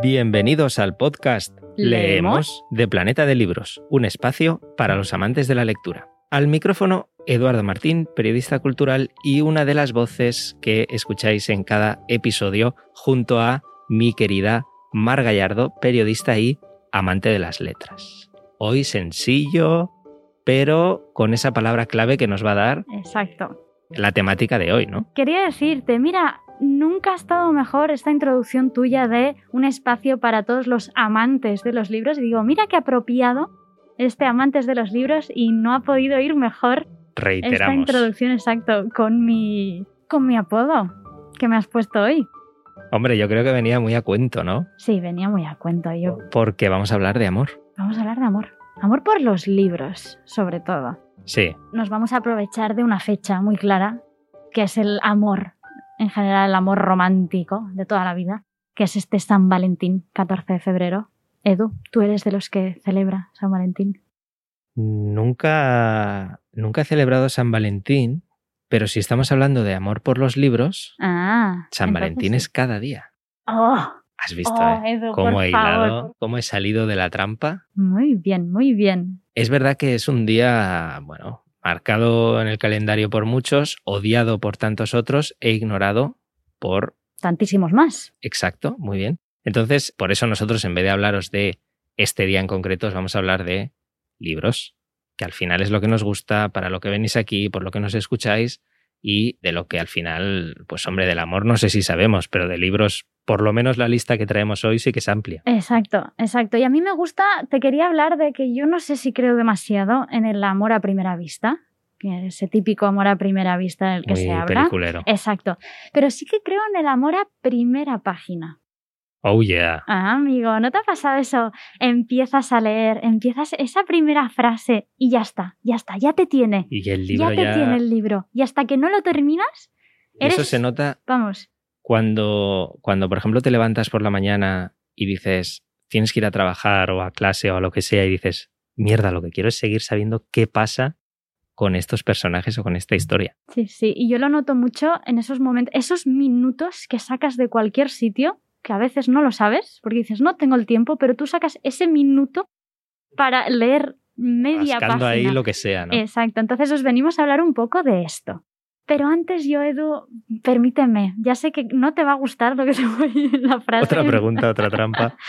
Bienvenidos al podcast ¿Leemos? de Planeta de Libros, un espacio para los amantes de la lectura. Al micrófono, Eduardo Martín, periodista cultural y una de las voces que escucháis en cada episodio junto a mi querida Mar Gallardo, periodista y amante de las letras. Hoy sencillo, pero con esa palabra clave que nos va a dar Exacto. La temática de hoy, ¿no? Quería decirte, mira, nunca ha estado mejor esta introducción tuya de un espacio para todos los amantes de los libros. Y digo, mira qué apropiado este amantes de los libros y no ha podido ir mejor esta Reiteramos. introducción exacto con mi con mi apodo que me has puesto hoy. Hombre, yo creo que venía muy a cuento, ¿no? Sí, venía muy a cuento. Yo Porque vamos a hablar de amor. vamos a hablar de amor, amor por los libros, sobre todo. Sí, Nos vamos a aprovechar de una fecha muy clara, que es el amor, en general el amor romántico de toda la vida, que es este San Valentín, 14 de febrero. Edu, tú eres de los que celebra San Valentín. nunca, nunca he celebrado San Valentín, pero si estamos hablando de amor por los libros, Ah. San Valentín sí. es cada día. Oh, ¿Has visto, oh, eh? Edu, Cómo he hilado, cómo he salido de la trampa. Muy bien, muy bien. Es verdad que es un día, bueno, marcado en el calendario por muchos, odiado por tantos otros e ignorado por Tantísimos más. Exacto, muy bien. Entonces, por eso nosotros, en vez de hablaros de este día en concreto, os vamos a hablar de libros, que al final es lo que nos gusta, para lo que venís aquí, por lo que nos escucháis, y de lo que al final, pues hombre, del amor no sé si sabemos, pero de libros, por lo menos la lista que traemos hoy sí que es amplia. Exacto, exacto. Y a mí me gusta, te quería hablar de que yo no sé si creo demasiado en el amor a primera vista, que ese típico amor a primera vista del que Muy se habla. peliculero. Exacto. Pero sí que creo en el amor a primera página. Oh, yeah. Ah, amigo, ¿no te ha pasado eso? Empiezas a leer, empiezas esa primera frase y ya está, ya está, ya te tiene. Y el libro Ya te tiene el libro. Y hasta que no lo terminas, Eso se nota vamos. Cuando, cuando, por ejemplo, te levantas por la mañana y dices, tienes que ir a trabajar o a clase o a lo que sea, y dices, mierda, lo que quiero es seguir sabiendo qué pasa con estos personajes o con esta historia. Sí, sí. Y yo lo noto mucho en esos momentos, esos minutos que sacas de cualquier sitio, que a veces no lo sabes, porque dices, no tengo el tiempo, pero tú sacas ese minuto para leer media Rascando página. ahí lo que sea, ¿no? Exacto, entonces os venimos a hablar un poco de esto. Pero antes yo, Edu, permíteme, ya sé que no te va a gustar lo que te voy a decir en la frase. Otra pregunta, otra trampa.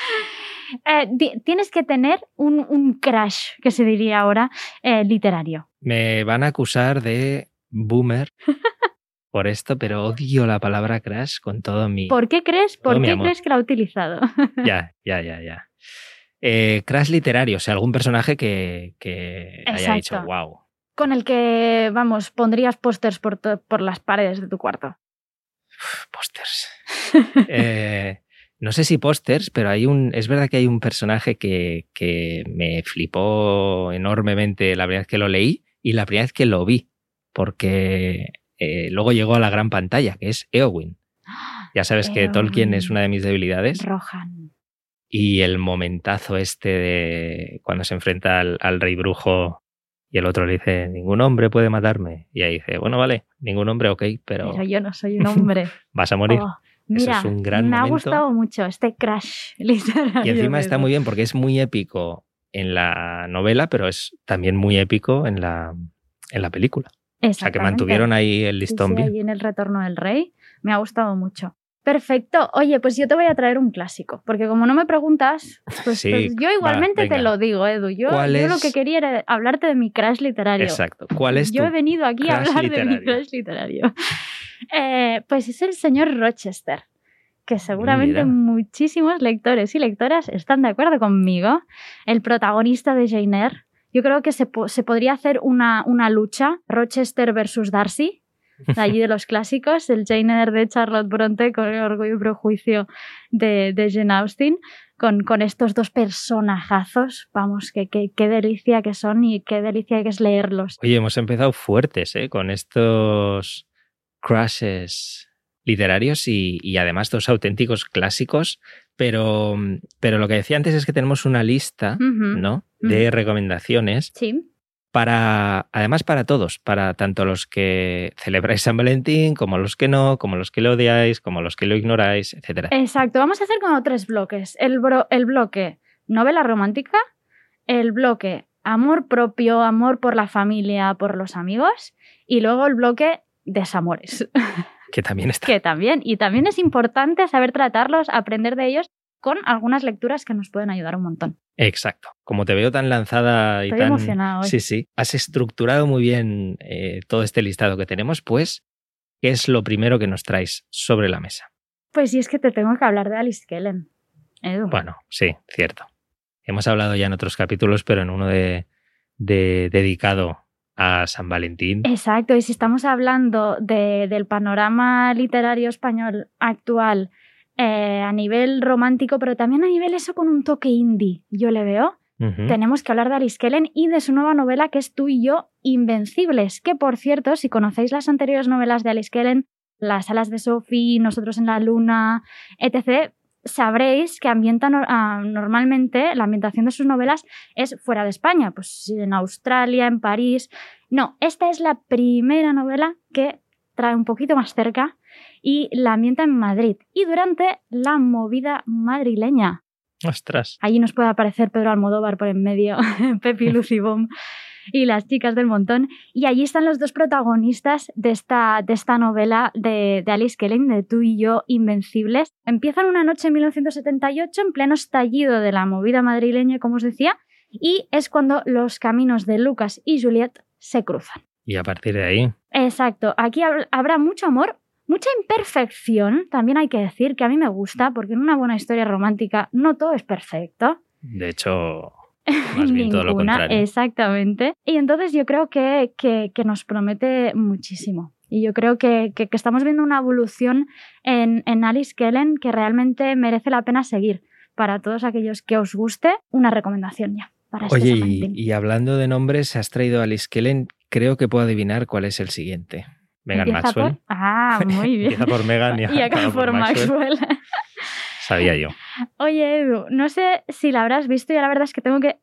Eh, ti- tienes que tener un, un crash, que se diría ahora, eh, literario. Me van a acusar de boomer por esto, pero odio la palabra crash con todo mi... ¿Por qué crees, por qué crees que la ha utilizado? Ya, ya, ya, ya. Eh, crash literario, o sea, algún personaje que, que haya dicho, wow. Con el que, vamos, pondrías pósters por, por las paredes de tu cuarto. Pósters. Eh, no sé si pósters, pero hay un. Es verdad que hay un personaje que, que me flipó enormemente la primera vez que lo leí y la primera vez que lo vi. Porque eh, luego llegó a la gran pantalla, que es Eowyn. Ya sabes que Tolkien es una de mis debilidades. Rohan. Y el momentazo este de cuando se enfrenta al, al rey brujo y el otro le dice, ningún hombre puede matarme. Y ahí dice, bueno, vale, ningún hombre, ok, pero Pero yo no soy un hombre. vas a morir. Oh, Eso mira, es un gran me ha gustado mucho este crash literario. Y encima está muy bien porque es muy épico en la novela, pero es también muy épico en la, en la película. O sea, que mantuvieron ahí el listón sí, bien. ahí en el retorno del rey. Me ha gustado mucho. Perfecto. Oye, pues yo te voy a traer un clásico, porque como no me preguntas, pues, Sí, pues yo va, igualmente te lo digo, Edu. Yo, ¿Cuál yo lo que quería era hablarte de mi crash literario. Exacto. ¿Cuál es Yo tu he venido aquí a hablar de mi crash literario. Eh, pues es el señor Rochester, que seguramente Mira. muchísimos lectores y lectoras están de acuerdo conmigo. El protagonista de Jane Eyre. Yo creo que se, po- se podría hacer una, una lucha, Rochester versus Darcy, de allí de los clásicos, el Jane Eyre de Charlotte Bronte con el orgullo y prejuicio de, de Jane Austen, con, con estos dos personajazos, vamos, que, que- qué delicia que son y qué delicia que es leerlos. Oye, hemos empezado fuertes ¿eh? con estos crushes literarios y, y además dos auténticos clásicos, pero, pero lo que decía antes es que tenemos una lista. ¿no? de recomendaciones Sí, para, además para todos, para tanto los que celebráis San Valentín, como los que no, como los que lo odiáis, como los que lo ignoráis, etc. Exacto, vamos a hacer como tres bloques. El, el bloque novela romántica, el bloque amor propio, amor por la familia, por los amigos, y luego el bloque desamores. Que también está. Que también, y también es importante saber tratarlos, aprender de ellos con algunas lecturas que nos pueden ayudar un montón. Exacto. Como te veo tan lanzada y Estoy tan. emocionada hoy. Sí, sí. Has estructurado muy bien eh, todo este listado que tenemos, pues, ¿qué es lo primero que nos traes sobre la mesa? Pues sí, es que te tengo que hablar de Alice Kellen. Edu. Bueno, sí, cierto. Hemos hablado ya en otros capítulos, pero en uno de, de dedicado a San Valentín. Exacto, y si estamos hablando de- del panorama literario español actual eh, a nivel romántico, pero también a nivel eso con un toque indie, yo le veo, tenemos que hablar de Alice Kellen y de su nueva novela que es Tú y yo, Invencibles, que por cierto, si conocéis las anteriores novelas de Alice Kellen, Las alas de Sophie, Nosotros en la luna, etc., sabréis que ambientan ah, normalmente, la ambientación de sus novelas es fuera de España, pues en Australia, en París. No, esta es la primera novela que trae un poquito más cerca y la ambienta en Madrid y durante la movida madrileña. Ostras. Allí nos puede aparecer Pedro Almodóvar por en medio, Pepi Lucy Bomb y las chicas del montón. Y allí están los dos protagonistas de esta, de esta novela de, de Alice Kellen, de Tú y yo, Invencibles. Empiezan una noche en 1978, en pleno estallido de la movida madrileña, como os decía, y es cuando los caminos de Lucas y Juliet se cruzan. Y a partir de ahí, Exacto, aquí hab- habrá mucho amor, mucha imperfección, también hay que decir que a mí me gusta, porque en una buena historia romántica no todo es perfecto. de hecho, más bien todo lo Ninguna, contrario. Exactamente. Y entonces yo creo que, que- que nos promete muchísimo. Y yo creo que, que- que estamos viendo una evolución en, en Alice Kellen que realmente merece la pena seguir. Para todos aquellos que os guste, una recomendación ya. Para este Oye, y, y hablando de nombres, has traído a Alice Kellen. Creo que puedo adivinar cuál es el siguiente. Megan Maxwell. por- Ah, muy bien. Empieza por Megan y, y acaba por Maxwell. Sabía yo. Oye, Edu, no sé si la habrás visto, y la verdad es que tengo que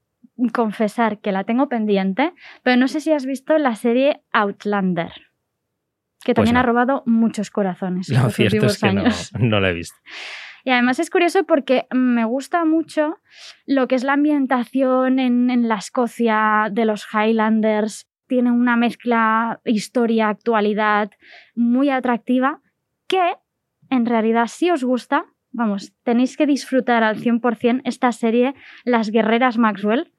confesar que la tengo pendiente, pero no sé si has visto la serie Outlander, que Pues también no. ha robado muchos corazones Lo estos cierto es que no, no lo he visto. Y además es curioso porque me gusta mucho lo que es la ambientación en, en la Escocia de los Highlanders. Tiene una mezcla historia, actualidad muy atractiva que en realidad si os gusta, vamos, tenéis que disfrutar al 100% esta serie Las Guerreras Maxwell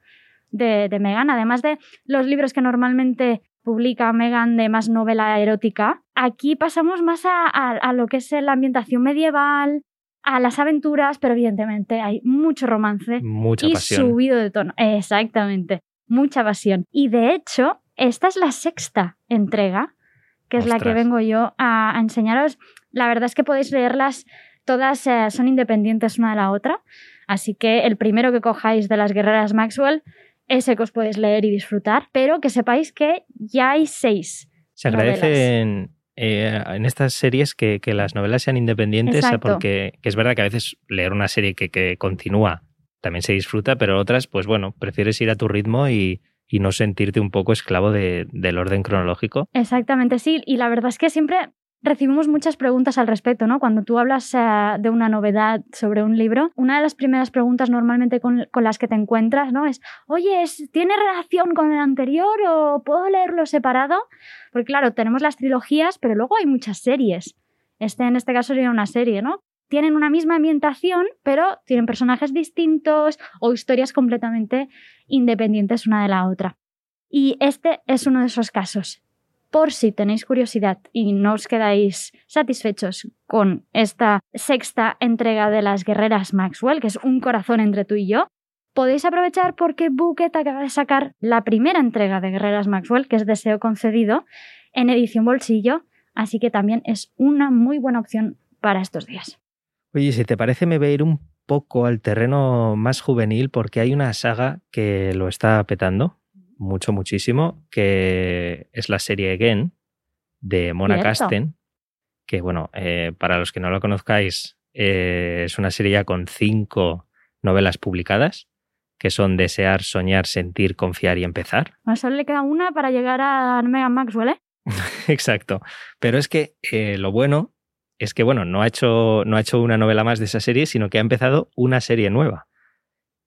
de, de Megan, además de los libros que normalmente publica Megan de más novela erótica. Aquí pasamos más a, a- a lo que es la ambientación medieval, a las aventuras, pero evidentemente hay mucho romance Mucha y pasión. subido de tono. Exactamente, mucha pasión. Y de hecho, esta es la sexta entrega, que es la que vengo yo a, a enseñaros. La verdad es que podéis leerlas, todas eh, son independientes una de la otra, así que el primero que cojáis de las guerreras Maxwell, ese que os podéis leer y disfrutar, pero que sepáis que ya hay seis. Se agradecen eh, en estas series que, que las novelas sean independientes, Exacto. porque que es verdad que a veces leer una serie que, que continúa también se disfruta, pero otras, pues bueno, prefieres ir a tu ritmo y, y no sentirte un poco esclavo de- del orden cronológico. Exactamente, sí. Y la verdad es que siempre recibimos muchas preguntas al respecto, ¿no? Cuando tú hablas eh, de una novedad sobre un libro, una de las primeras preguntas normalmente con, con las que te encuentras, ¿no? Es, oye, ¿es- ¿tiene relación con el anterior o puedo leerlo separado? Porque claro, tenemos las trilogías, pero luego hay muchas series. Este en este caso sería una serie, ¿no? Tienen una misma ambientación, pero tienen personajes distintos o historias completamente independientes una de la otra. Y este es uno de esos casos por si tenéis curiosidad y no os quedáis satisfechos con esta sexta entrega de las guerreras Maxwell, que es un corazón entre tú y yo, podéis aprovechar porque Bucket acaba de sacar la primera entrega de Guerreras Maxwell, que es Deseo Concedido, en edición bolsillo, así que también es una muy buena opción para estos días. Oye, si te parece, me voy a ir un poco al terreno más juvenil porque hay una saga que lo está petando mucho, muchísimo, que es la serie Again de Mona. Casten, que bueno, eh, para los que no lo conozcáis, eh, es una serie ya con cinco novelas publicadas que son desear, soñar, sentir, confiar y empezar. A solo le queda una para llegar a Megan Maxwell, ¿eh? Exacto. Pero es que eh, lo bueno es que, bueno, no ha, hecho, no ha hecho una novela más de esa serie, sino que ha empezado una serie nueva.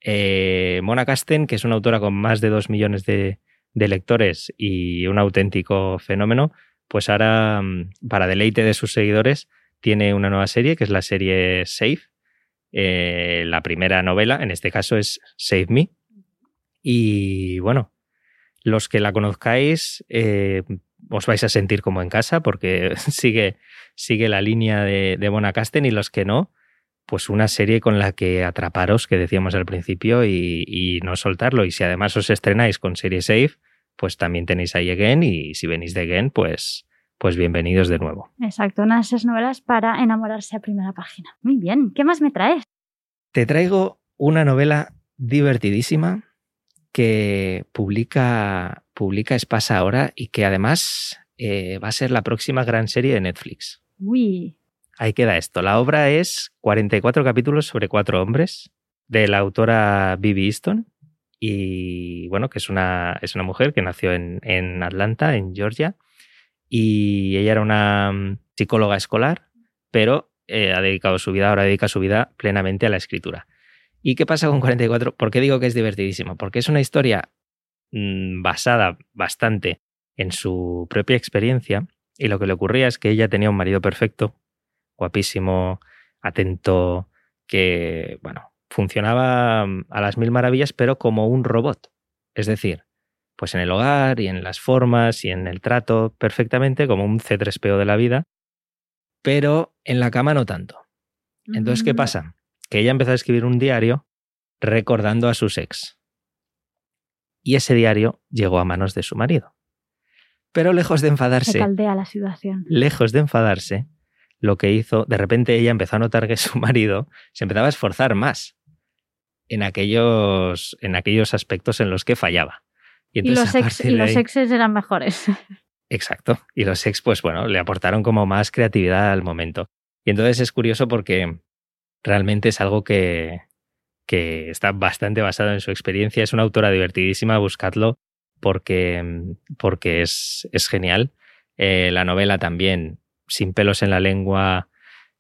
Eh, Mona Casten, que es una autora con más de dos millones de, lectores y un auténtico fenómeno, pues ahora, mm, para deleite de sus seguidores, tiene una nueva serie, que es la serie Safe. Eh, la primera novela, en este caso, es Save Me. Y bueno, los que la conozcáis, eh, os vais a sentir como en casa porque sigue, sigue la línea de, de Mona Casten y los que no, pues una serie con la que atraparos, que decíamos al principio, y, no soltarlo. Y si además os estrenáis con serie Safe, pues también tenéis ahí Again, y si venís de Again, pues, pues bienvenidos de nuevo. Exacto, unas esas novelas para enamorarse a primera página. Muy bien, ¿qué más me traes? Te traigo una novela divertidísima que publica, publica Espasa ahora y que además eh, va a ser la próxima gran serie de Netflix. Uy, ahí queda esto. La obra es 44 capítulos sobre cuatro hombres de la autora Bibi Easton y bueno, que es una, es una mujer que nació en, Atlanta, en Georgia, y ella era una mm, psicóloga escolar, pero eh, ha dedicado su vida, ahora dedica su vida plenamente a la escritura. ¿Y qué pasa con 44? ¿Por qué digo que es divertidísimo? Porque es una historia mm, basada bastante en su propia experiencia y lo que le ocurría es que ella tenía un marido perfecto, guapísimo, atento, que, bueno, funcionaba mm, a las mil maravillas, pero como un robot. Es decir, pues en el hogar y en las formas y en el trato perfectamente, como un C3PO de la vida, pero en la cama no tanto. Entonces, ¿qué mm. pasa? Que ella empezó a escribir un diario recordando a sus ex. Y ese diario llegó a manos de su marido. Pero lejos de enfadarse. caldea la situación. Lejos de enfadarse, lo que hizo, de repente ella empezó a notar que su marido se empezaba a esforzar más en aquellos, en aquellos aspectos en los que fallaba. Y, los, ex, y los exes eran mejores. Exacto. Y los ex, pues bueno, le aportaron como más creatividad al momento. Y entonces es curioso porque realmente es algo que, que está bastante basado en su experiencia. Es una autora divertidísima, buscadlo porque, porque es, es genial. Eh, la novela también sin pelos en la lengua,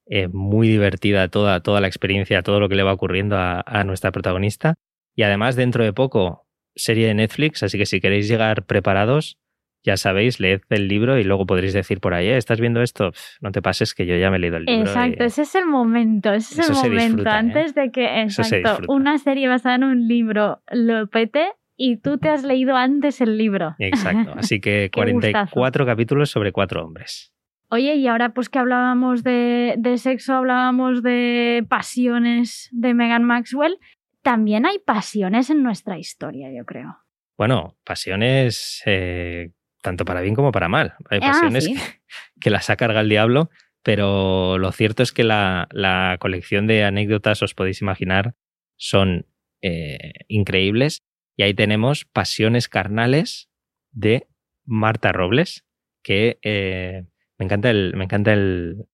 eh, muy divertida toda, toda la experiencia, todo lo que le va ocurriendo a, nuestra protagonista. Y además, dentro de poco, serie de Netflix, así que si queréis llegar preparados, ya sabéis, leed el libro y luego podréis decir por ahí, eh, ¿estás viendo esto? no te pases que yo ya me he leído el libro. Exacto, ese es el momento, ese es el momento. ¿eh? Antes de que, exacto, una serie basada en un libro lo pete y tú te has leído antes el libro. Exacto, así que 44 capítulos sobre cuatro hombres. Oye, y ahora pues que hablábamos de, sexo, hablábamos de pasiones de Megan Maxwell, también hay pasiones en nuestra historia, yo creo. Bueno, pasiones eh, tanto para bien como para mal. Hay ah, pasiones que, las ha cargado el diablo, pero lo cierto es que la, colección de anécdotas, os podéis imaginar, son eh, increíbles. Y ahí tenemos Pasiones Carnales de Marta Robles, que eh, me encanta el, me encanta el,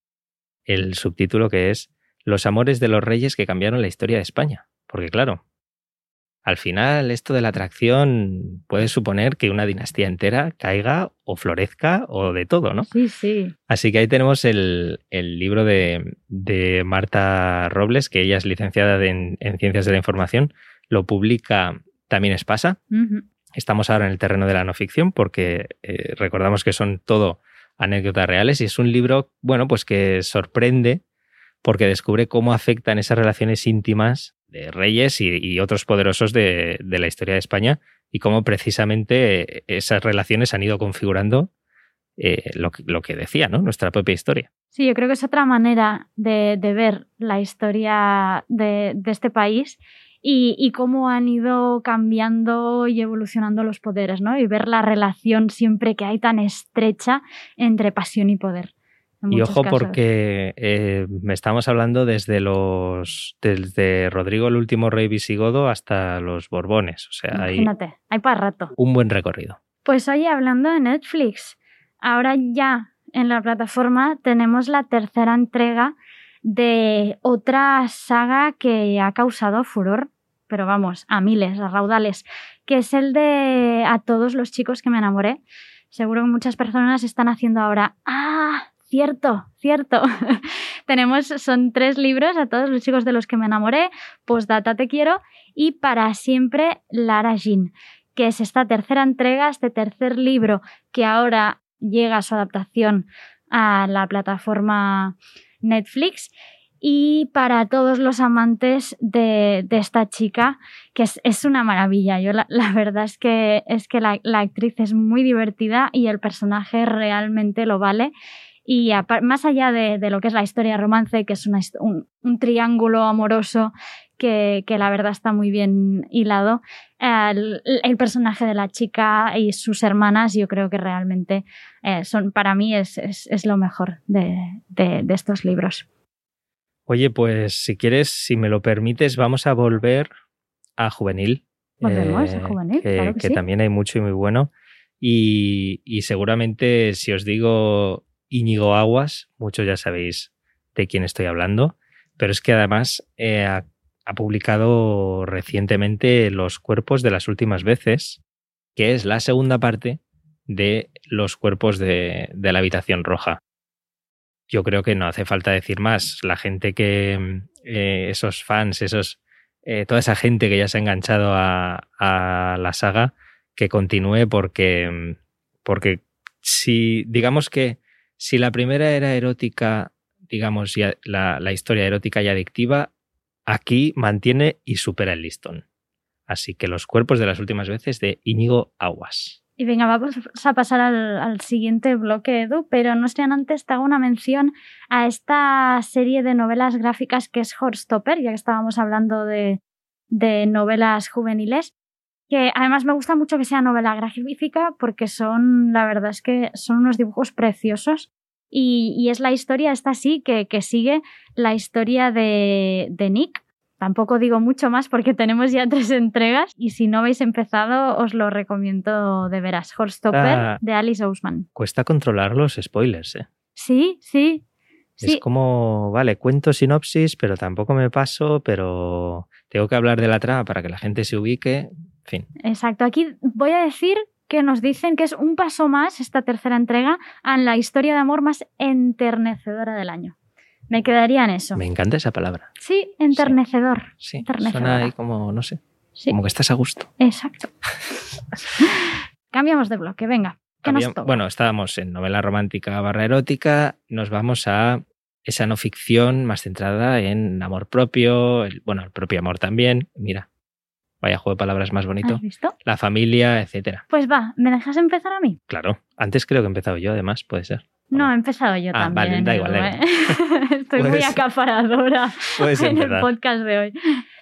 el subtítulo que es Los amores de los reyes que cambiaron la historia de España. Porque claro, al final esto de la atracción puede suponer que una dinastía entera caiga o florezca o de todo, ¿no? Sí, sí. Así que ahí tenemos el, libro de, de, Marta Robles, que ella es licenciada en, Ciencias de la Información, lo publica también Espasa. Estamos ahora en el terreno de la no ficción porque eh, recordamos que son todo anécdotas reales y es un libro, bueno, pues que sorprende porque descubre cómo afectan esas relaciones íntimas reyes y, otros poderosos de, la historia de España y cómo precisamente esas relaciones han ido configurando eh, lo, que decía, ¿no? Nuestra propia historia. Sí, yo creo que es otra manera de, ver la historia de, de este país y, cómo han ido cambiando y evolucionando los poderes, ¿no? Y ver la relación siempre que hay tan estrecha entre pasión y poder. Y ojo porque eh, estamos hablando desde los desde Rodrigo el último rey visigodo hasta los Borbones, o sea, Imagínate, hay, para rato. Un buen recorrido. Pues oye, hablando de Netflix, ahora ya en la plataforma tenemos la tercera entrega de otra saga que ha causado furor pero vamos, a miles, a raudales, que es el de A todos los chicos que me enamoré. Seguro que muchas personas están haciendo ahora, ah, cierto, cierto. Tenemos, son tres libros, A todos los chicos de los que me enamoré, Postdata te quiero y Para siempre Lara Jean, que es esta tercera entrega, este tercer libro que ahora llega a su adaptación a la plataforma Netflix y para todos los amantes de, esta chica, que es, una maravilla. Yo la, verdad es que, es que la, actriz es muy divertida y el personaje realmente lo vale. Y más allá de, lo que es la historia de romance, que es un, triángulo amoroso que, la verdad está muy bien hilado, el, personaje de la chica y sus hermanas yo creo que realmente eh, son, para mí es, lo mejor de estos libros. Oye, pues si quieres, si me lo permites, vamos a volver a juvenil. Volvemos a eh, juvenil, que, claro que, también hay mucho y muy bueno. Y, seguramente si os digo Íñigo Aguas, muchos ya sabéis de quién estoy hablando, pero es que además eh, ha, publicado recientemente Los cuerpos de las últimas veces, que es la segunda parte de Los cuerpos de la habitación roja yo creo que no hace falta decir más. La gente que, eh, esos fans, esos, eh, toda esa gente que ya se ha enganchado a, la saga, que continúe porque, porque si, digamos que si la primera era erótica, digamos, la, historia erótica y adictiva, aquí mantiene y supera el listón. Así que los cuerpos de las últimas veces de Íñigo Aguas. Y venga, vamos a pasar al, siguiente bloque, Edu, pero no sé antes te hago una mención a esta serie de novelas gráficas que es Horstopper, ya que estábamos hablando de, novelas juveniles, que además me gusta mucho que sea novela gráfica porque son, la verdad es que son unos dibujos preciosos y, es la historia, esta sí, que, que sigue la historia de, de Nick, Tampoco digo mucho más porque tenemos ya tres entregas y si no habéis empezado os lo recomiendo de veras. Horstopper ah. de Alice Ousman. Cuesta controlar los spoilers, ¿eh? Sí, sí. Es como, vale, cuento sinopsis, pero tampoco me paso, pero tengo que hablar de la trama para que la gente se ubique. Fin. Exacto. Aquí voy a decir que nos dicen que es un paso más esta tercera entrega en la historia de amor más enternecedora del año. Me quedaría en eso. Me encanta esa palabra. Sí, enternecedor. Sí, suena ahí como, no sé, como que estás a gusto. Exacto. Cambiamos de bloque, venga. ¿qué nos toca? Bueno, estábamos en novela romántica barra erótica, nos vamos a esa no ficción más centrada en amor propio, bueno, el propio amor también. Mira, vaya juego de palabras más bonito. ¿Has visto? La familia, etcétera. Pues va, ¿me dejas empezar a mí? Claro, antes creo que he empezado yo, además, puede ser. No, he empezado yo ah, también. Vale, da igual. ¿eh? Estoy muy acaparadora en el podcast de hoy.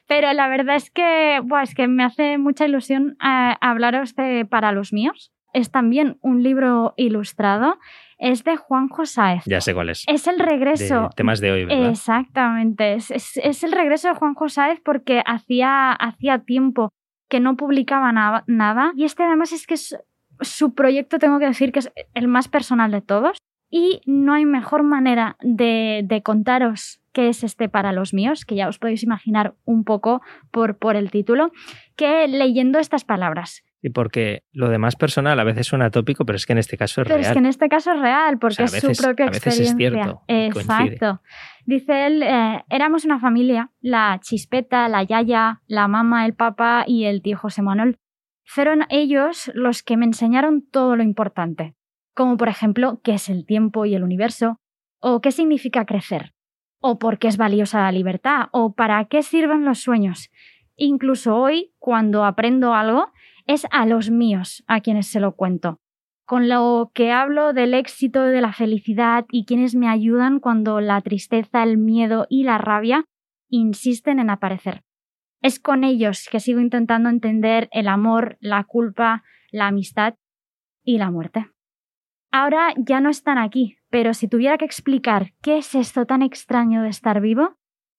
Pero la verdad es que, es que me hace mucha ilusión eh, hablaros de Para los míos. Es también un libro ilustrado. Es de Juan Josáez. Ya sé cuál es. Es el regreso. De temas de hoy, ¿verdad? Exactamente. Es, el regreso de Juan Josáez porque hacía, hacía tiempo que no publicaba nada. Y este además es que es su proyecto, tengo que decir que es el más personal de todos. Y no hay mejor manera de, contaros qué es este para los míos, que ya os podéis imaginar un poco por, por el título, que leyendo estas palabras. Y porque lo demás personal a veces suena tópico, pero es que en este caso es real. Pero es que en este caso es real, porque es su propia a veces Es cierto, Exacto. Dice él, eh, éramos una familia, la chispeta, la yaya, la mamá, el papá y el tío José Manuel. Fueron ellos los que me enseñaron todo lo importante como por ejemplo qué es el tiempo y el universo, o qué significa crecer, o por qué es valiosa la libertad, o para qué sirven los sueños. Incluso hoy, cuando aprendo algo, es a los míos a quienes se lo cuento. Con lo que hablo del éxito, de la felicidad y quienes me ayudan cuando la tristeza, el miedo y la rabia insisten en aparecer. Es con ellos que sigo intentando entender el amor, la culpa, la amistad y la muerte. Ahora ya no están aquí, pero si tuviera que explicar qué es esto tan extraño de estar vivo,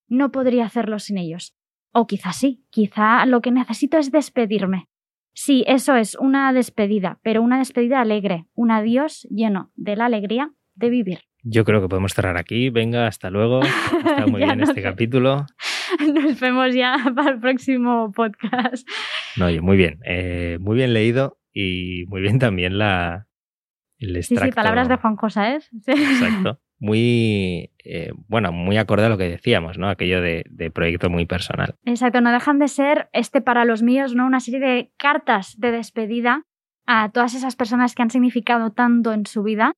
no podría hacerlo sin ellos. O quizá sí, quizá lo que necesito es despedirme. Sí, eso es una despedida, pero una despedida alegre, un adiós lleno de la alegría de vivir. Yo creo que podemos cerrar aquí. Venga, hasta luego. Está muy bien este capítulo. Nos vemos ya para el próximo podcast. No, oye, muy bien. Eh, muy bien leído y muy bien también la, el Sí, extracto. sí, palabras de Juan Cosaes. Sí. Exacto. Muy, eh, bueno, muy acorde a lo que decíamos, ¿no? Aquello de, proyecto muy personal. Exacto, no dejan de ser, este para los míos, ¿no? Una serie de cartas de despedida a todas esas personas que han significado tanto en su vida,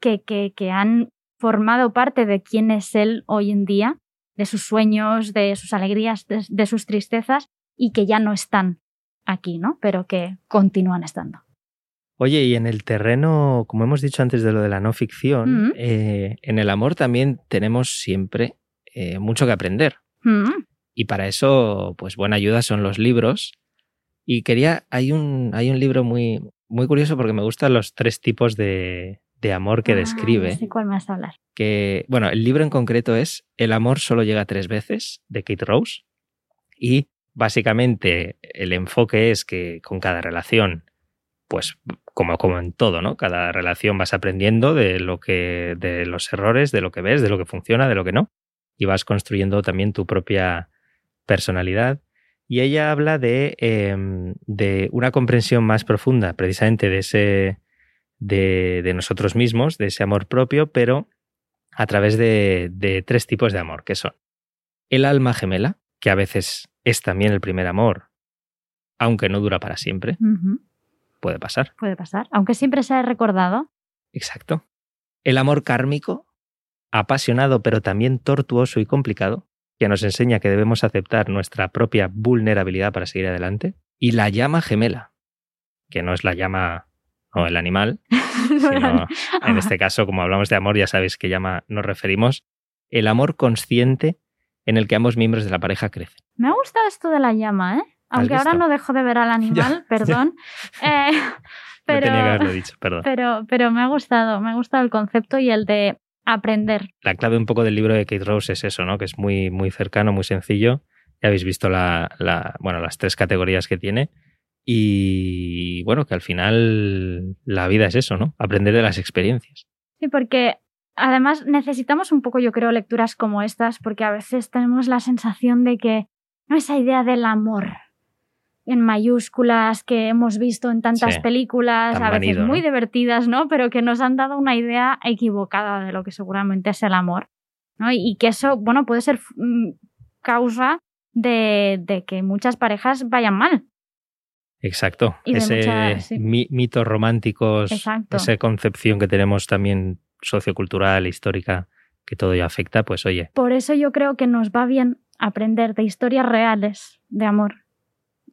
que, que, que han formado parte de quién es él hoy en día, de sus sueños, de sus alegrías, de, de sus tristezas, y que ya no están aquí, ¿no? Pero que continúan estando. Oye, y en el terreno, como hemos dicho antes de lo de la no ficción, Mm. eh, en el amor también tenemos siempre eh, mucho que aprender. Mm, Y para eso, pues buena ayuda son los libros. Y quería, hay un, hay un libro muy, muy curioso porque me gustan los tres tipos de, de amor que ah, describe. no sé cuál me vas a hablar. Que, bueno, el libro en concreto es El amor solo llega tres veces, de Kate Rose. Y básicamente el enfoque es que con cada relación, pues como, como en todo, ¿no? Cada relación vas aprendiendo de lo que, de los errores, de lo que ves, de lo que funciona, de lo que no. Y vas construyendo también tu propia personalidad. Y ella habla de, eh, de una comprensión más profunda, precisamente de ese. De, de nosotros mismos, de ese amor propio, pero a través de, de tres tipos de amor, que son el alma gemela, que a veces es también el primer amor, aunque no dura para siempre, puede pasar. Puede pasar. Aunque siempre se ha recordado. Exacto. El amor kármico, apasionado pero también tortuoso y complicado, que nos enseña que debemos aceptar nuestra propia vulnerabilidad para seguir adelante. Y la llama gemela, que no es la llama o el animal, sino en este caso, como hablamos de amor, ya sabéis que llama nos referimos, el amor consciente en el que ambos miembros de la pareja crecen. Me ha gustado esto de la llama, ¿eh? Aunque ahora no dejo de ver al animal, perdón. Eh, No pero, tenía que haberlo dicho, perdón. pero, pero me ha gustado, me ha gustado el concepto y el de aprender. La clave un poco del libro de Kate Rose es eso, ¿no? Que es muy, muy cercano, muy sencillo. Ya habéis visto la, la- bueno, las tres categorías que tiene. Y bueno, que al final la vida es eso, ¿no? Aprender de las experiencias. Sí, porque además necesitamos un poco, yo creo, lecturas como estas, porque a veces tenemos la sensación de que no esa idea del amor en mayúsculas que hemos visto en tantas Sí, películas, tan a veces manido, muy ¿no? divertidas, ¿no? Pero que nos han dado una idea equivocada de lo que seguramente es el amor, ¿no? Y, que eso, bueno, puede ser mm, causa de, de que muchas parejas vayan mal. Exacto. Ese mucha- sí. mi- mitos románticos, Exacto. esa concepción que tenemos también sociocultural, histórica, que todo ya afecta, pues oye, Por eso yo creo que nos va bien aprender de historias reales de amor,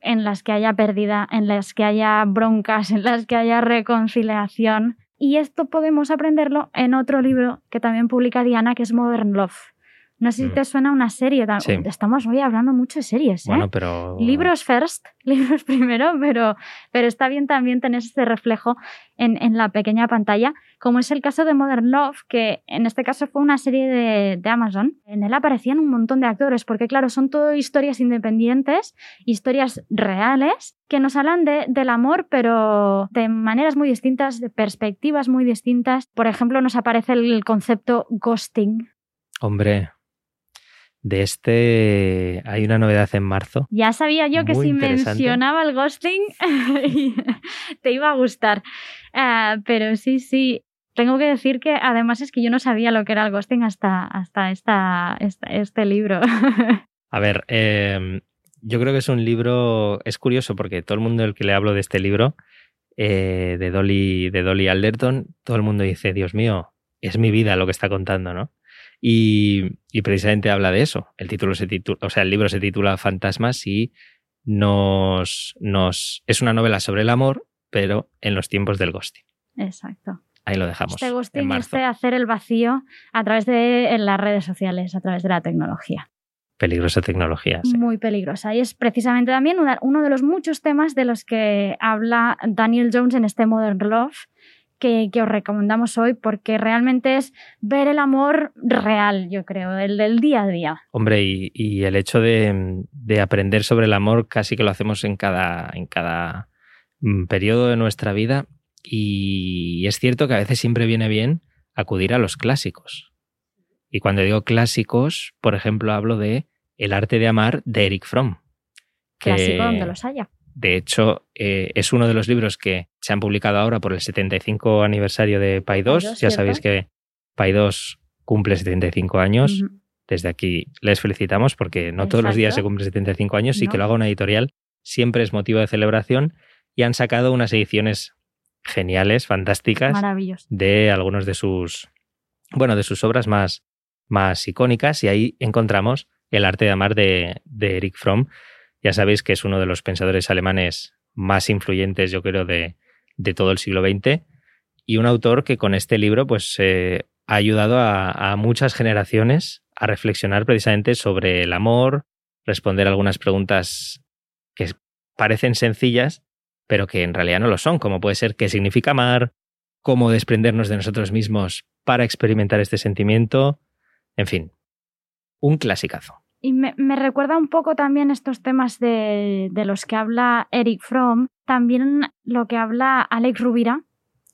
en las que haya pérdida, en las que haya broncas, en las que haya reconciliación. Y esto podemos aprenderlo en otro libro que también publica Diana, que es Modern Love. No sé si Mm. te suena una serie. Sí. Estamos hoy hablando mucho de series. ¿eh? bueno, pero... Libros first, libros primero, pero, pero está bien también tener este reflejo en, en la pequeña pantalla, como es el caso de Modern Love, que en este caso fue una serie de, de Amazon. En él aparecían un montón de actores, porque claro, son todo historias independientes, historias reales, que nos hablan de, del amor, pero de maneras muy distintas, de perspectivas muy distintas. Por ejemplo, nos aparece el concepto ghosting. Hombre, de este hay una novedad en marzo. Ya sabía yo que si mencionaba el ghosting te iba a gustar. Ah, pero sí, sí. Tengo que decir que además es que yo no sabía lo que era el ghosting hasta, hasta esta, esta- este libro. A ver, eh, yo creo que es un libro, es curioso porque todo el mundo el que le hablo de este libro, eh, de, Dolly, de Dolly Alderton, todo el mundo dice, Dios mío, es mi vida lo que está contando, ¿no? Y, y precisamente habla de eso. El título se titula, o sea, el libro se titula Fantasmas y nos, nos es una novela sobre el amor, pero en los tiempos del ghosting. Exacto. Ahí lo dejamos. Este ghosting, este hacer el vacío a través de en las redes sociales, a través de la tecnología. Peligrosa tecnología. sí. muy peligrosa. Y es precisamente también uno de los muchos temas de los que habla Daniel Jones en este Modern Love, que, que os recomendamos hoy, porque realmente es ver el amor real, yo creo, el del día a día. Hombre, y, y el hecho de, de aprender sobre el amor casi que lo hacemos en cada, en cada mm, periodo de nuestra vida. Y es cierto que a veces siempre viene bien acudir a los clásicos. Y cuando digo clásicos, por ejemplo, hablo de El arte de amar de Eric Fromm. Clásico donde los haya. De hecho, eh, es uno de los libros que se han publicado ahora por el 75 aniversario de Pai 2. Ya sabéis que Pai 2 cumple 75 años. Desde aquí les felicitamos porque no todos los días se cumple 75 años y que lo haga una editorial siempre es motivo de celebración. Y han sacado unas ediciones geniales, fantásticas de algunos de sus bueno, de sus obras más más icónicas. Y ahí encontramos El arte de amar de, de Eric Fromm. Ya sabéis que es uno de los pensadores alemanes más influyentes, yo creo, de, todo el siglo XX y un autor que con este libro pues eh, ha ayudado a, a, muchas generaciones a reflexionar precisamente sobre el amor, responder algunas preguntas que parecen sencillas, pero que en realidad no lo son, como puede ser qué significa amar, cómo desprendernos de nosotros mismos para experimentar este sentimiento, en fin, un clasicazo. Y me, recuerda un poco también estos temas de, los que habla Eric Fromm, también lo que habla Alex Rubira,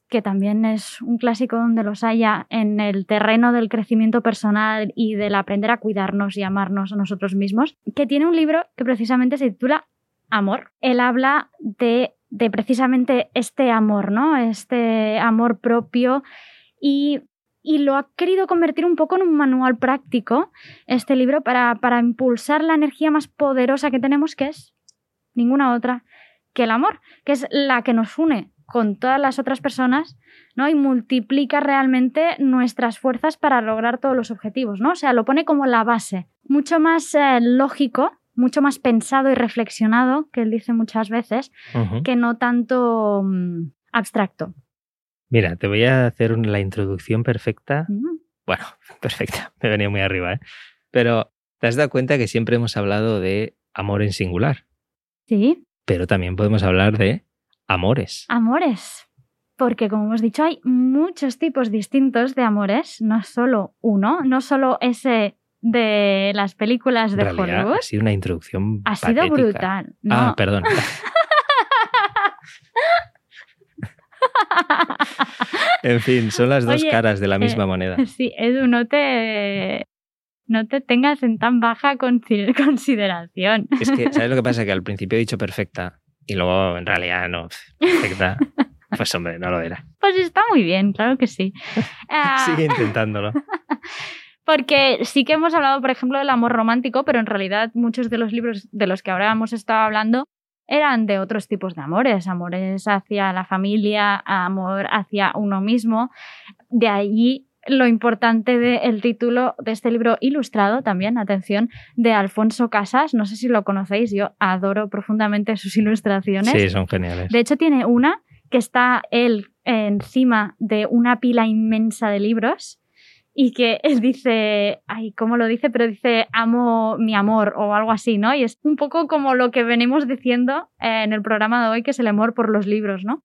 que también es un clásico donde los haya en el terreno del crecimiento personal y del aprender a cuidarnos y amarnos a nosotros mismos, que tiene un libro que precisamente se titula Amor. Él habla de precisamente este amor, ¿no? Este amor propio y y lo ha querido convertir un poco en un manual práctico, este libro, para, para impulsar la energía más poderosa que tenemos, que es ninguna otra que el amor, que es la que nos une con todas las otras personas, ¿no? Y multiplica realmente nuestras fuerzas para lograr todos los objetivos, ¿no? O sea, lo pone como la base, mucho más eh, lógico, mucho más pensado y reflexionado, que él dice muchas veces, que no tanto mm, abstracto. Mira, te voy a hacer la introducción perfecta. Bueno, perfecta, me venía muy arriba, ¿eh? Pero te has dado cuenta que siempre hemos hablado de amor en singular. Sí. Pero también podemos hablar de amores. Amores. Porque, como hemos dicho, hay muchos tipos distintos de amores, no solo uno, no solo ese de las películas de Hollywood. Ha sido una introducción. Ha sido brutal. Ah, perdón. en fin, son las dos caras de la misma eh, moneda. Sí, Edu, no te, no te tengas en tan baja consideración. Es que, ¿sabes lo que pasa? Que al principio he dicho perfecta y luego en realidad no, perfecta. Pues hombre, no lo era. Pues está muy bien, claro que sí. Sigue intentándolo. Porque sí que hemos hablado, por ejemplo, del amor romántico, pero en realidad muchos de los libros de los que ahora hemos estado hablando eran de otros tipos de amores, amores hacia la familia, amor hacia uno mismo. De allí lo importante del título de este libro ilustrado también, atención, de Alfonso Casas. No sé si lo conocéis, yo adoro profundamente sus ilustraciones. Sí, son geniales. De hecho, tiene una que está él encima de una pila inmensa de libros y que él dice, ay, ¿cómo lo dice? Pero dice, amo mi amor o algo así, ¿no? Y es un poco como lo que venimos diciendo en el programa de hoy, que es el amor por los libros, ¿no?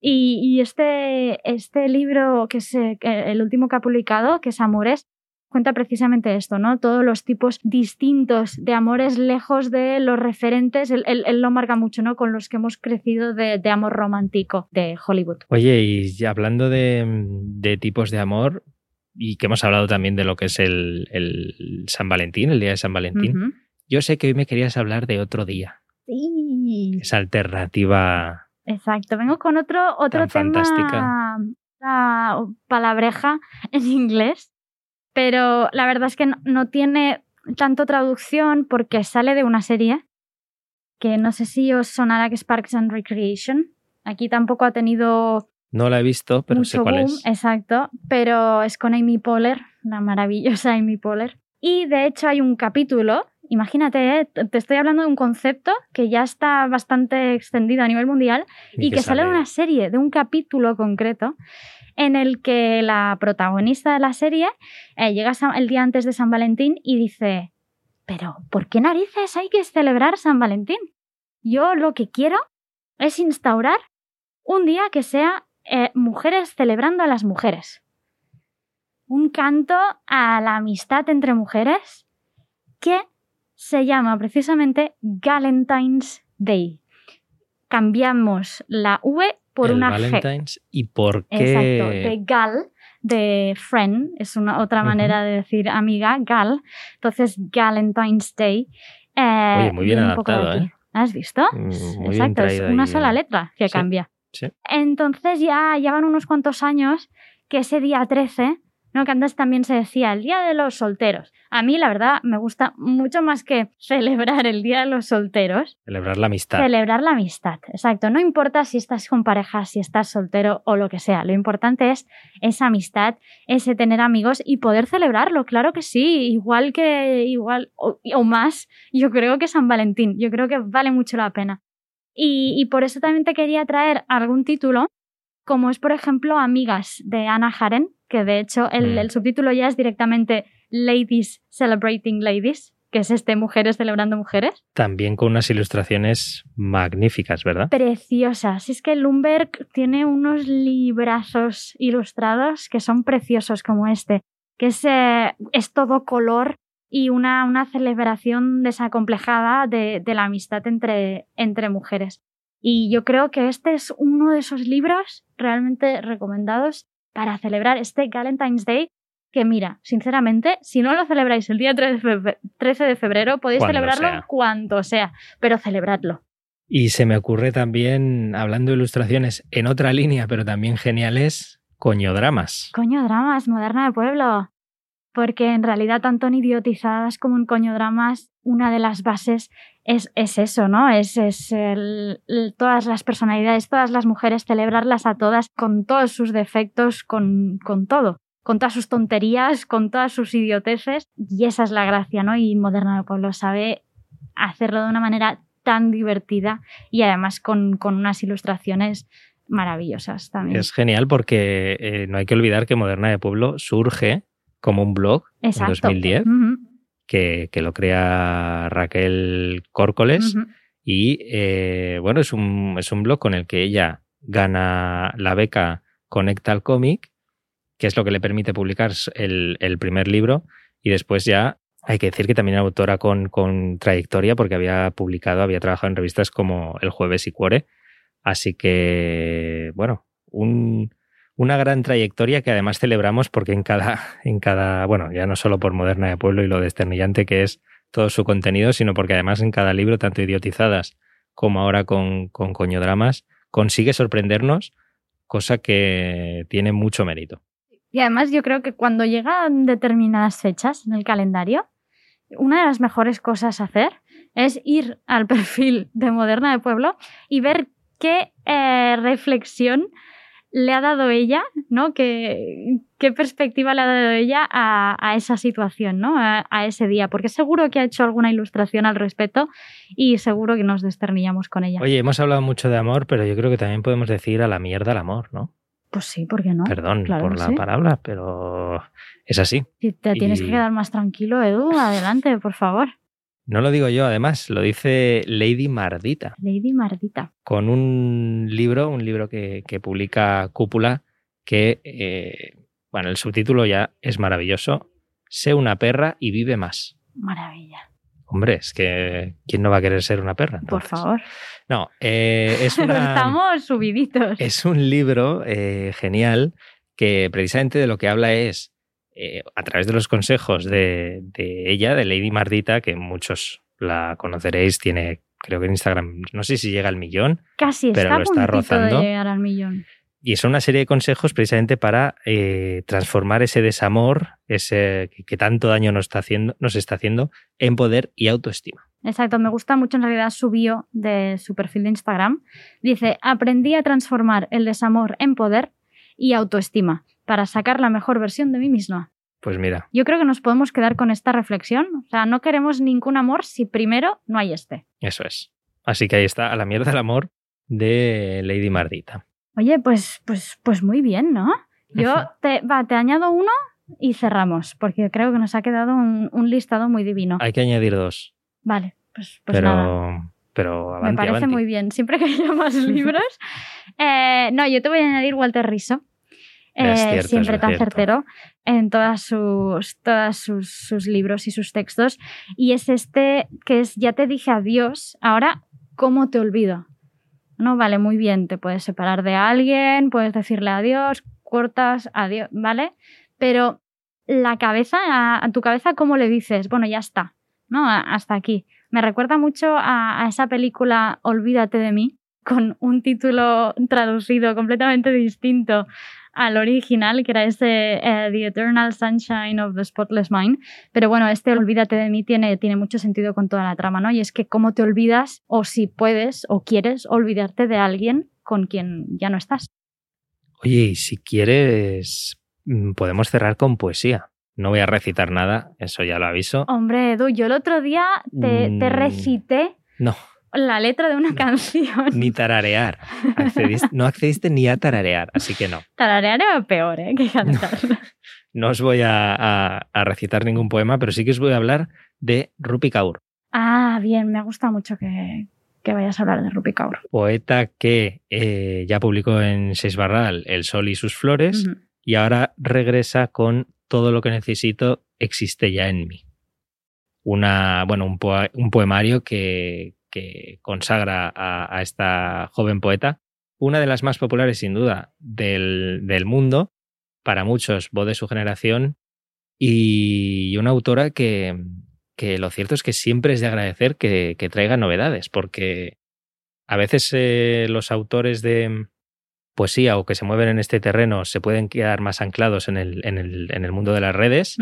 Y, este, este libro, que es eh, el último que ha publicado, que es Amores, cuenta precisamente esto, ¿no? Todos los tipos distintos de amores lejos de los referentes, él, lo marca mucho, ¿no? Con los que hemos crecido de, amor romántico de Hollywood. Oye, y hablando de tipos de amor, y que hemos hablado también de lo que es el, San Valentín, el día de San Valentín. Yo sé que hoy me querías hablar de otro día. Sí. Esa alternativa. Exacto. Vengo con otro, otro tema. Fantástica. La palabreja en inglés. Pero la verdad es que no, tiene tanto traducción porque sale de una serie que no sé si os sonará que es Parks and Recreation. Aquí tampoco ha tenido no la he visto, pero sé cuál es. Exacto, pero es con Amy Poehler, la maravillosa Amy Poehler. Y de hecho hay un capítulo, imagínate, ¿eh? te estoy hablando de un concepto que ya está bastante extendido a nivel mundial y, que, sale de una serie, de un capítulo concreto en el que la protagonista de la serie eh, llega el día antes de San Valentín y dice, pero ¿por qué narices hay que celebrar San Valentín? Yo lo que quiero es instaurar un día que sea eh, mujeres celebrando a las mujeres. Un canto a la amistad entre mujeres que se llama precisamente Valentine's Day. Cambiamos la V por una Valentine's G. ¿Y por qué? Exacto, de gal, de friend, es una otra manera de decir amiga, gal. Entonces, Galentine's Day. Eh, Oye, muy bien adaptado, ¿eh? ¿Has visto? Mm, muy Exacto, es una sola ¿eh? letra que Sí. cambia. Sí. Entonces ya llevan unos cuantos años que ese día 13, ¿no? que antes también se decía el Día de los Solteros. A mí, la verdad, me gusta mucho más que celebrar el Día de los Solteros, Celebrar la amistad. celebrar la amistad. Exacto, no importa si estás con pareja, si estás soltero o lo que sea. Lo importante es esa amistad, ese tener amigos y poder celebrarlo, claro que sí, igual que igual o, o más, yo creo que San Valentín, yo creo que vale mucho la pena. Y, y por eso también te quería traer algún título, como es por ejemplo Amigas de Anna Haren, que de hecho el, Mm. el subtítulo ya es directamente Ladies Celebrating Ladies, que es este Mujeres celebrando mujeres. También con unas ilustraciones magníficas, ¿verdad? Preciosas. Es que Lumberg tiene unos librazos ilustrados que son preciosos como este, que es, eh, es todo color y una, una celebración desacomplejada de, de la amistad entre, entre mujeres. Y yo creo que este es uno de esos libros realmente recomendados para celebrar este Valentine's Day. Que mira, sinceramente, si no lo celebráis el día 13 de fe- 13 de febrero, podéis Cuando celebrarlo sea. cuanto sea, pero celebradlo. Y se me ocurre también, hablando de ilustraciones en otra línea, pero también geniales, coñodramas. Coño dramas, moderna de pueblo. Porque en realidad, tanto en idiotizadas como en coño dramas, una de las bases es, es eso, ¿no? Es, es todas las personalidades, todas las mujeres, celebrarlas a todas con todos sus defectos, con, con todo. Con todas sus tonterías, con todas sus idioteces. Y esa es la gracia, ¿no? Y Moderna de Pueblo sabe hacerlo de una manera tan divertida y además con, con unas ilustraciones maravillosas también. Es genial porque eh, no hay que olvidar que Moderna de Pueblo surge como un blog Exacto. en 2010 Ujú, que, que lo crea Raquel Córcoles y eh, bueno, es un, es un blog con el que ella gana la beca Conecta al cómic, que es lo que le permite publicar el, el primer libro y después ya hay que decir que también era autora con, con trayectoria porque había publicado, había trabajado en revistas como El Jueves y Cuore. Así que, bueno, un, una gran trayectoria que además celebramos porque en cada, en cada, bueno, ya no solo por Moderna de Pueblo y lo desternillante que es todo su contenido, sino porque además en cada libro, tanto idiotizadas como ahora con, con coñodramas, consigue sorprendernos, cosa que tiene mucho mérito. Y además yo creo que cuando llegan determinadas fechas en el calendario, una de las mejores cosas a hacer es ir al perfil de Moderna de Pueblo y ver qué eh, reflexión le ha dado ella, ¿no? ¿Qué, qué perspectiva le ha dado ella a, a esa situación, ¿no? A, a, ese día, porque seguro que ha hecho alguna ilustración al respecto y seguro que nos desternillamos con ella. Oye, hemos hablado mucho de amor, pero yo creo que también podemos decir a la mierda el amor, ¿no? Pues sí, ¿por qué no? Perdón Claro por la sí. palabra, pero es así. Si te tienes Y- que quedar más tranquilo, Edu, adelante, por favor. No lo digo yo, además, lo dice Lady Mardita, Lady Mardita. con un libro, un libro que, que publica Cúpula, que, eh, bueno, el subtítulo ya es maravilloso. Sé una perra y vive más. Maravilla. Hombre, es que ¿quién no va a querer ser una perra? Por entonces? favor. No, eh, es una... Estamos subiditos. Es un libro eh, genial que precisamente de lo que habla es, eh, a través de los consejos de, de ella, de Lady Mardita, que muchos la conoceréis, tiene, creo que en Instagram, no sé si llega al millón, Casi pero está lo está rozando. de llegar al millón. y son una serie de consejos precisamente para eh, transformar ese desamor, ese que, que tanto daño nos está, haciendo, nos está haciendo, en poder y autoestima. Exacto, me gusta mucho en realidad su bio de su perfil de Instagram. Dice, aprendí a transformar el desamor en poder y autoestima para sacar la mejor versión de mí misma. Pues mira, Yo creo que nos podemos quedar con esta reflexión. O sea, no queremos ningún amor si primero no hay este. eso es. Así que ahí está, a la mierda el amor de Lady Mardita. Oye, pues, pues, pues muy bien, ¿no? Yo te, va, te añado uno y cerramos, porque creo que nos ha quedado un, un listado muy divino. Hay que añadir dos. Vale, pues, pues nada. pero, pero Me avanti, parece avanti. muy bien. Siempre que haya más libros. Eh, no, yo te voy a añadir Walter Riso. Eh, siempre tan certero en todas sus, todas sus, sus libros y sus textos. Y es este que es Ya te dije adiós, ahora, ¿cómo te olvido? No, vale, muy bien, te puedes separar de alguien, puedes decirle adiós, cortas, adiós, ¿vale? Pero la cabeza, a, tu cabeza, ¿cómo le dices? Bueno, ya está, ¿no? hasta aquí. Me recuerda mucho a, a esa película Olvídate de mí, con un título traducido completamente distinto al original, que era ese eh, The Eternal Sunshine of the Spotless Mind. Pero bueno, este Olvídate de mí tiene, tiene mucho sentido con toda la trama, ¿no? Y es que cómo te olvidas o si puedes o quieres olvidarte de alguien con quien ya no estás. Oye, y si quieres, mm, podemos cerrar con poesía. No voy a recitar nada, eso ya lo aviso. Hombre, Edu, yo el otro día te, te mm, recité. No la letra de una canción. Ni tararear. no accediste ni a tararear, así que no. Tararear era peor ¿eh? que cantar. no os voy a, recitar ningún poema, pero sí que os voy a hablar de Rupi Kaur. Ah, bien, me gusta mucho que, vayas a hablar de Rupi Kaur. Poeta que eh, ya publicó en Seis Barral El Sol y sus Flores y ahora regresa con Todo lo que necesito existe ya en mí. Una, bueno, un poemario que, que consagra a, esta joven poeta, una de las más populares sin duda del, mundo, para muchos, voz de su generación, y una autora que, lo cierto es que siempre es de agradecer que, traiga novedades, porque a veces eh, los autores de poesía o que se mueven en este terreno se pueden quedar más anclados en el, en el, mundo de las redes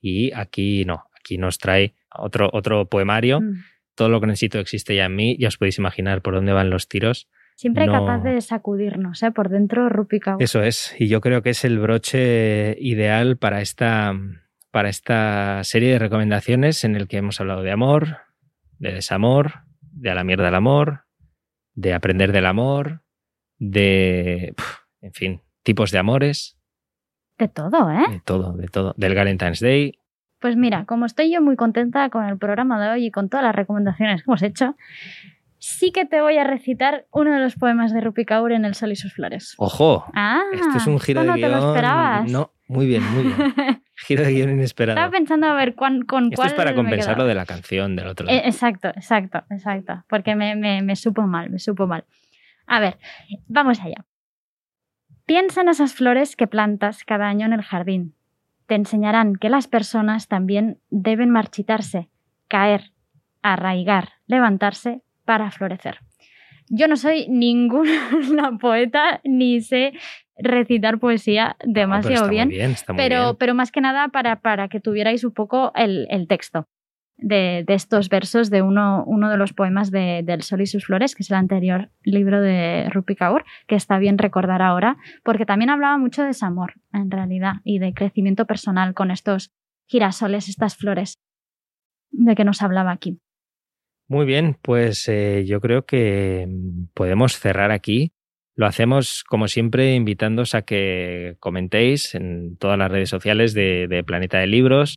y aquí no, aquí nos trae otro, otro poemario mm todo lo que necesito existe ya en mí, ya os podéis imaginar por dónde van los tiros. Siempre capaz de sacudirnos, ¿eh? por dentro Rupica. Eso es, y yo creo que es el broche ideal para esta, para esta serie de recomendaciones en el que hemos hablado de amor, de desamor, de a la mierda el amor, de aprender del amor, de, en fin, tipos de amores. De todo, ¿eh? De todo, de todo. Del Valentine's Day, pues mira, como estoy yo muy contenta con el programa de hoy y con todas las recomendaciones que hemos hecho, sí que te voy a recitar uno de los poemas de Rupi Kaur en El Sol y sus Flores. ¡Ojo! Ah, esto es un giro de no guion. te lo esperabas. No, muy bien, muy bien. Giro de guion inesperado. Estaba pensando a ver cuán, con Esto es para compensar lo de la canción del otro lado. Eh, exacto, exacto, exacto. Porque me, me supo mal, me supo mal. A ver, vamos allá. Piensa en esas flores que plantas cada año en el jardín te enseñarán que las personas también deben marchitarse, caer, arraigar, levantarse para florecer. Yo no soy ninguna poeta ni sé recitar poesía demasiado bien, pero, pero, más que nada para, para que tuvierais un poco el, el texto de, estos versos de uno, uno de los poemas de, del Sol y sus Flores, que es el anterior libro de Rupi Kaur, que está bien recordar ahora, porque también hablaba mucho de desamor, en realidad, y de crecimiento personal con estos girasoles, estas flores de que nos hablaba aquí. Muy bien, pues eh, yo creo que podemos cerrar aquí. Lo hacemos, como siempre, invitándoos a que comentéis en todas las redes sociales de Planeta de Libros,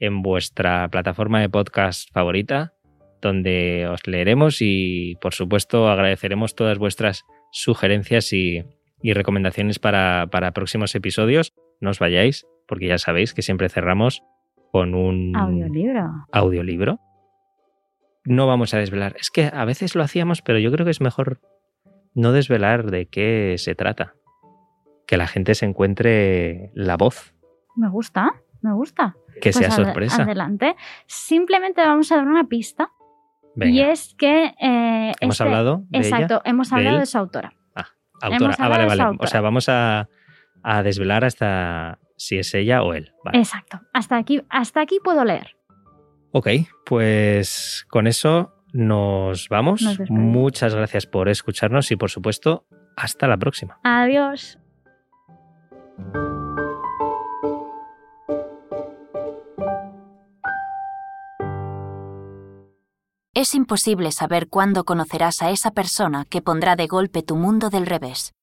en vuestra plataforma de podcast favorita, donde os leeremos y, por supuesto, agradeceremos todas vuestras sugerencias y, recomendaciones para, próximos episodios. No os vayáis, porque ya sabéis que siempre cerramos con un audiolibro. audiolibro. No vamos a desvelar. Es que a veces lo hacíamos, pero yo creo que es mejor no desvelar de qué se trata. Que la gente se encuentre la voz. Me gusta, me gusta. Que sea pues sorpresa. Adelante. Simplemente vamos a dar una pista. Y es que. Eh, ¿Hemos este hablado? De exacto, hemos hablado de, su autora. Ah, autora. Ah, vale, vale. O sea, vamos a, desvelar hasta si es ella o él. Exacto. Hasta aquí, hasta aquí puedo leer. Ok, pues con eso nos vamos. Muchas gracias por escucharnos y por supuesto, hasta la próxima. Adiós. Es imposible saber cuándo conocerás a esa persona que pondrá de golpe tu mundo del revés.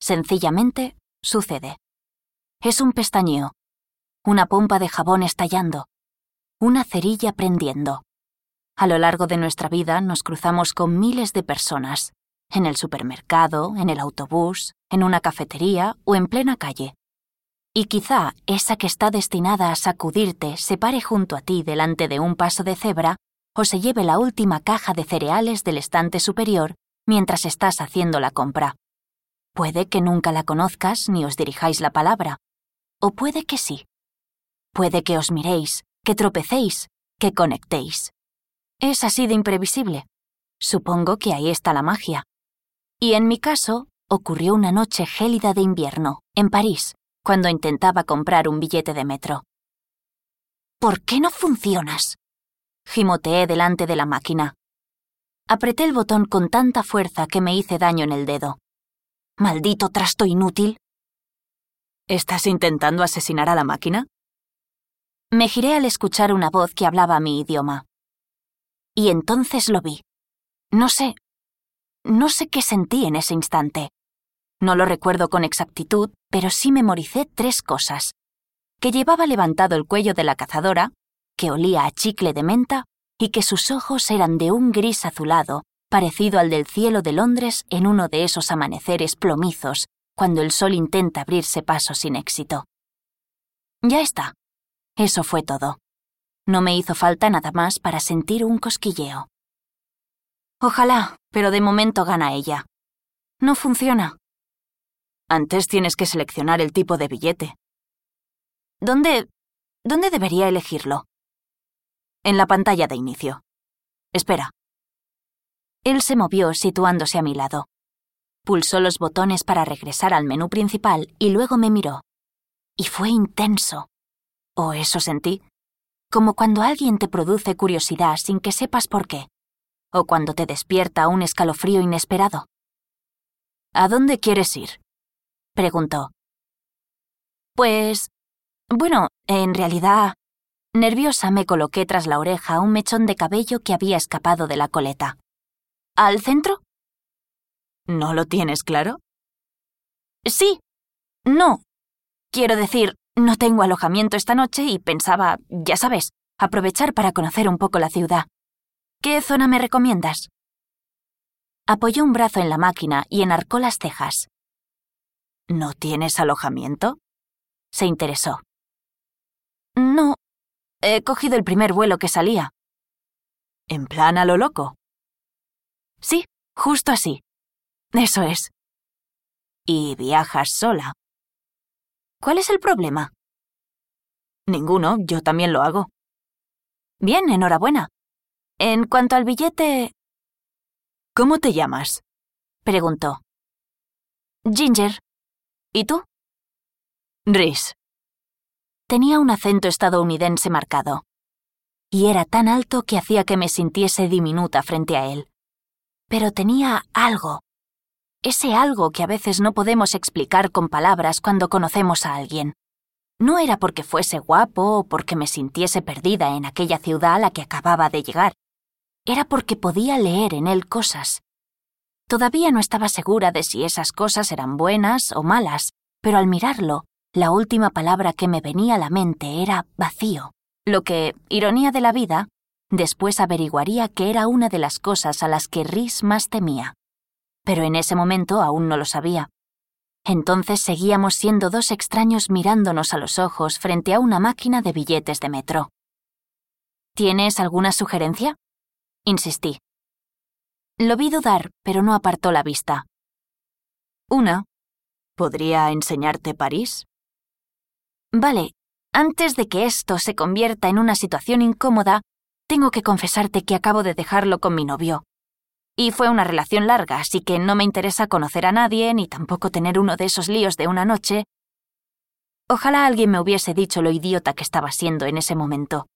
Sencillamente, sucede. Es un pestañeo, una pompa de jabón estallando, una cerilla prendiendo. A lo largo de nuestra vida nos cruzamos con miles de personas, en el supermercado, en el autobús, en una cafetería o en plena calle. Y quizá esa que está destinada a sacudirte se pare junto a ti delante de un paso de cebra o se lleve la última caja de cereales del estante superior mientras estás haciendo la compra. Puede que nunca la conozcas ni os dirijáis la palabra. O puede que sí. Puede que os miréis, que tropecéis, que conectéis. Es así de imprevisible. Supongo que ahí está la magia. Y en mi caso, ocurrió una noche gélida de invierno, en París, cuando intentaba comprar un billete de metro. ¿Por qué no funcionas? Gimoteé delante de la máquina. Apreté el botón con tanta fuerza que me hice daño en el dedo. Maldito trasto inútil. ¿Estás intentando asesinar a la máquina? Me giré al escuchar una voz que hablaba mi idioma. Y entonces lo vi. No sé. No sé qué sentí en ese instante. No lo recuerdo con exactitud, pero sí memoricé tres cosas. Que llevaba levantado el cuello de la cazadora, que olía a chicle de menta y que sus ojos eran de un gris azulado, parecido al del cielo de Londres en uno de esos amaneceres plomizos, cuando el sol intenta abrirse paso sin éxito. Ya está. Eso fue todo. No me hizo falta nada más para sentir un cosquilleo. Ojalá, pero de momento gana ella. No funciona. Antes tienes que seleccionar el tipo de billete. ¿Dónde... ¿Dónde debería elegirlo? En la pantalla de inicio. Espera. Él se movió situándose a mi lado. Pulsó los botones para regresar al menú principal y luego me miró. Y fue intenso. O eso sentí. Como cuando alguien te produce curiosidad sin que sepas por qué. O cuando te despierta un escalofrío inesperado. ¿A dónde quieres ir? preguntó. Pues... Bueno, en realidad... Nerviosa me coloqué tras la oreja un mechón de cabello que había escapado de la coleta. ¿Al centro? ¿No lo tienes claro? Sí. No. Quiero decir, no tengo alojamiento esta noche y pensaba, ya sabes, aprovechar para conocer un poco la ciudad. ¿Qué zona me recomiendas? Apoyó un brazo en la máquina y enarcó las cejas. ¿No tienes alojamiento? Se interesó. No. He cogido el primer vuelo que salía. ¿En plan a lo loco? Sí, justo así. Eso es. ¿Y viajas sola? ¿Cuál es el problema? Ninguno, yo también lo hago. Bien, enhorabuena. En cuanto al billete... ¿Cómo te llamas? preguntó. Ginger. ¿Y tú? Rhys. Tenía un acento estadounidense marcado. Y era tan alto que hacía que me sintiese diminuta frente a él. Pero tenía algo. Ese algo que a veces no podemos explicar con palabras cuando conocemos a alguien. No era porque fuese guapo o porque me sintiese perdida en aquella ciudad a la que acababa de llegar. Era porque podía leer en él cosas. Todavía no estaba segura de si esas cosas eran buenas o malas, pero al mirarlo, la última palabra que me venía a la mente era vacío, lo que, ironía de la vida, después averiguaría que era una de las cosas a las que Rhys más temía. Pero en ese momento aún no lo sabía. Entonces seguíamos siendo dos extraños mirándonos a los ojos frente a una máquina de billetes de metro. ¿Tienes alguna sugerencia? Insistí. Lo vi dudar, pero no apartó la vista. Una, ¿Podría enseñarte París? Vale, antes de que esto se convierta en una situación incómoda, tengo que confesarte que acabo de dejarlo con mi novio. Y fue una relación larga, así que no me interesa conocer a nadie ni tampoco tener uno de esos líos de una noche. Ojalá alguien me hubiese dicho lo idiota que estaba siendo en ese momento.